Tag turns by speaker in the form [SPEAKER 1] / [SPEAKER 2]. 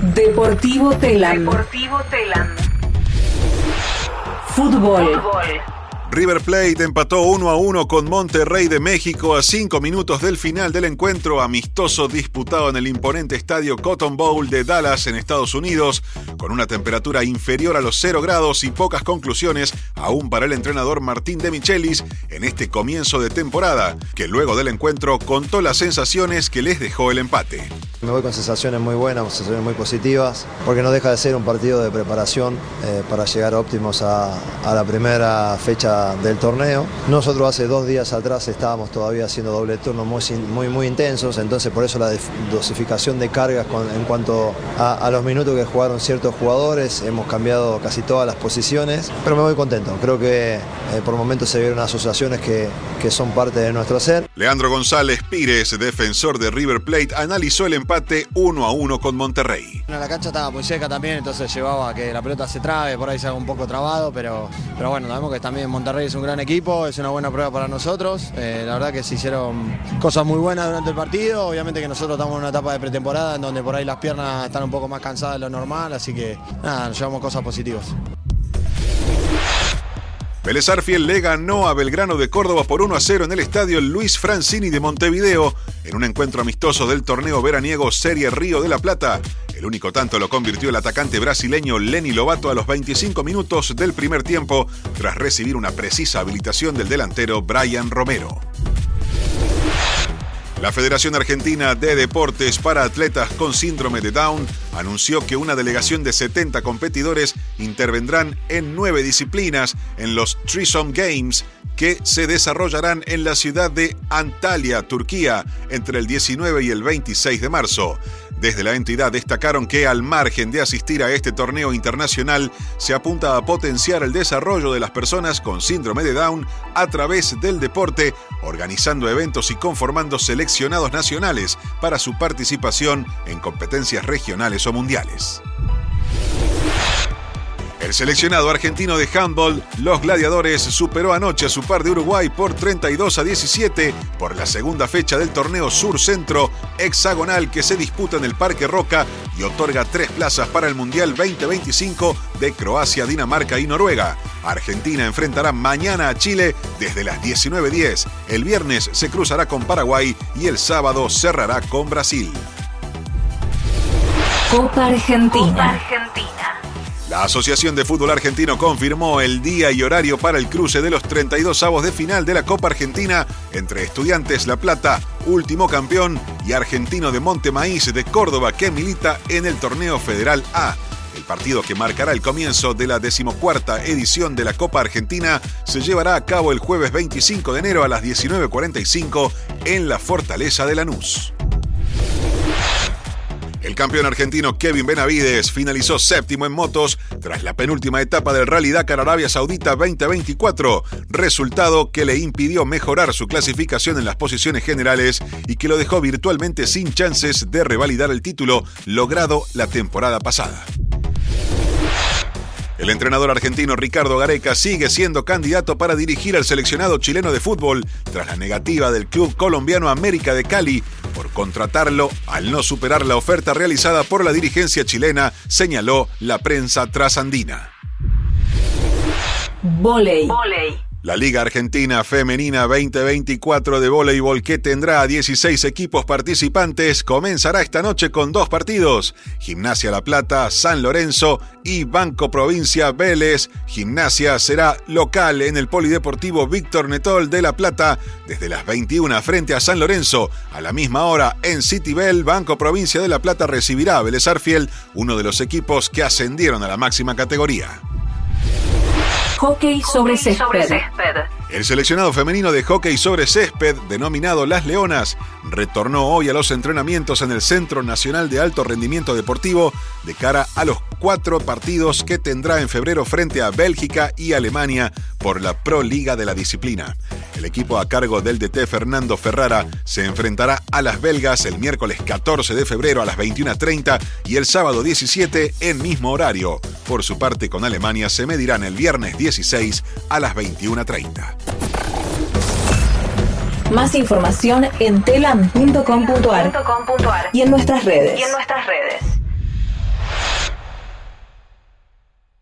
[SPEAKER 1] Deportivo Telam.
[SPEAKER 2] Deportivo Telam.
[SPEAKER 1] Fútbol.
[SPEAKER 2] Fútbol.
[SPEAKER 3] River Plate empató 1 a 1 con Monterrey de México a 5 minutos del final del encuentro amistoso disputado en el imponente estadio Cotton Bowl de Dallas en Estados Unidos, con una temperatura inferior a los 0 grados y pocas conclusiones aún para el entrenador Martín de Michelis en este comienzo de temporada, que luego del encuentro contó las sensaciones que les dejó el empate.
[SPEAKER 4] Me voy con sensaciones muy buenas, sensaciones muy positivas, porque no deja de ser un partido de preparación eh, para llegar óptimos a, a la primera fecha del torneo. Nosotros hace dos días atrás estábamos todavía haciendo doble turno muy, muy, muy intensos, entonces por eso la dosificación de cargas en cuanto a, los minutos que jugaron ciertos jugadores, hemos cambiado casi todas las posiciones, pero me voy contento. Creo que eh, por momentos se vieron asociaciones que, que son parte de nuestro ser.
[SPEAKER 3] Leandro González Pires, defensor de River Plate, analizó el empate 1 a 1 con Monterrey.
[SPEAKER 5] La cancha estaba muy seca también, entonces llevaba a que la pelota se trabe, por ahí se haga un poco trabado, pero, pero bueno, sabemos que también Monterrey es un gran equipo, es una buena prueba para nosotros. Eh, la verdad que se hicieron cosas muy buenas durante el partido. Obviamente que nosotros estamos en una etapa de pretemporada en donde por ahí las piernas están un poco más cansadas de lo normal, así que nada, nos llevamos cosas positivas.
[SPEAKER 3] Vélez Arfiel le ganó a Belgrano de Córdoba por 1 a 0 en el estadio Luis Francini de Montevideo en un encuentro amistoso del torneo veraniego Serie Río de la Plata. El único tanto lo convirtió el atacante brasileño Lenny Lobato a los 25 minutos del primer tiempo tras recibir una precisa habilitación del delantero Brian Romero. La Federación Argentina de Deportes para Atletas con Síndrome de Down anunció que una delegación de 70 competidores intervendrán en nueve disciplinas en los Trisom Games que se desarrollarán en la ciudad de Antalya, Turquía, entre el 19 y el 26 de marzo. Desde la entidad destacaron que al margen de asistir a este torneo internacional, se apunta a potenciar el desarrollo de las personas con síndrome de Down a través del deporte, organizando eventos y conformando seleccionados nacionales para su participación en competencias regionales o mundiales. El seleccionado argentino de handball, los Gladiadores, superó anoche a su par de Uruguay por 32 a 17 por la segunda fecha del torneo Sur Centro hexagonal que se disputa en el Parque Roca y otorga tres plazas para el Mundial 2025 de Croacia, Dinamarca y Noruega. Argentina enfrentará mañana a Chile desde las 19.10. El viernes se cruzará con Paraguay y el sábado cerrará con Brasil.
[SPEAKER 1] Copa Argentina.
[SPEAKER 2] Copa Argentina.
[SPEAKER 3] La Asociación de Fútbol Argentino confirmó el día y horario para el cruce de los 32 avos de final de la Copa Argentina entre Estudiantes La Plata, último campeón, y Argentino de Montemaíz de Córdoba, que milita en el torneo Federal A. El partido que marcará el comienzo de la decimocuarta edición de la Copa Argentina se llevará a cabo el jueves 25 de enero a las 19.45 en la Fortaleza de Lanús. El campeón argentino Kevin Benavides finalizó séptimo en motos tras la penúltima etapa del Rally Dakar Arabia Saudita 2024, resultado que le impidió mejorar su clasificación en las posiciones generales y que lo dejó virtualmente sin chances de revalidar el título logrado la temporada pasada. El entrenador argentino Ricardo Gareca sigue siendo candidato para dirigir al seleccionado chileno de fútbol tras la negativa del club colombiano América de Cali contratarlo al no superar la oferta realizada por la dirigencia chilena, señaló la prensa trasandina.
[SPEAKER 1] Voley.
[SPEAKER 2] Voley.
[SPEAKER 3] La Liga Argentina Femenina 2024 de voleibol, que tendrá 16 equipos participantes, comenzará esta noche con dos partidos. Gimnasia La Plata, San Lorenzo y Banco Provincia Vélez. Gimnasia será local en el Polideportivo Víctor Netol de La Plata desde las 21 frente a San Lorenzo. A la misma hora en Citibel, Banco Provincia de La Plata recibirá a Vélez Arfiel, uno de los equipos que ascendieron a la máxima categoría.
[SPEAKER 1] Hockey sobre
[SPEAKER 2] césped.
[SPEAKER 3] El seleccionado femenino de hockey sobre césped, denominado Las Leonas, retornó hoy a los entrenamientos en el Centro Nacional de Alto Rendimiento Deportivo de cara a los cuatro partidos que tendrá en febrero frente a Bélgica y Alemania por la Pro Liga de la disciplina. El equipo a cargo del DT Fernando Ferrara se enfrentará a las belgas el miércoles 14 de febrero a las 21.30 y el sábado 17 en mismo horario. Por su parte, con Alemania se medirán el viernes 16 a las 21.30.
[SPEAKER 1] Más información en telam.com.ar
[SPEAKER 2] .com.ar.
[SPEAKER 1] y en nuestras redes.
[SPEAKER 2] Y en nuestras redes.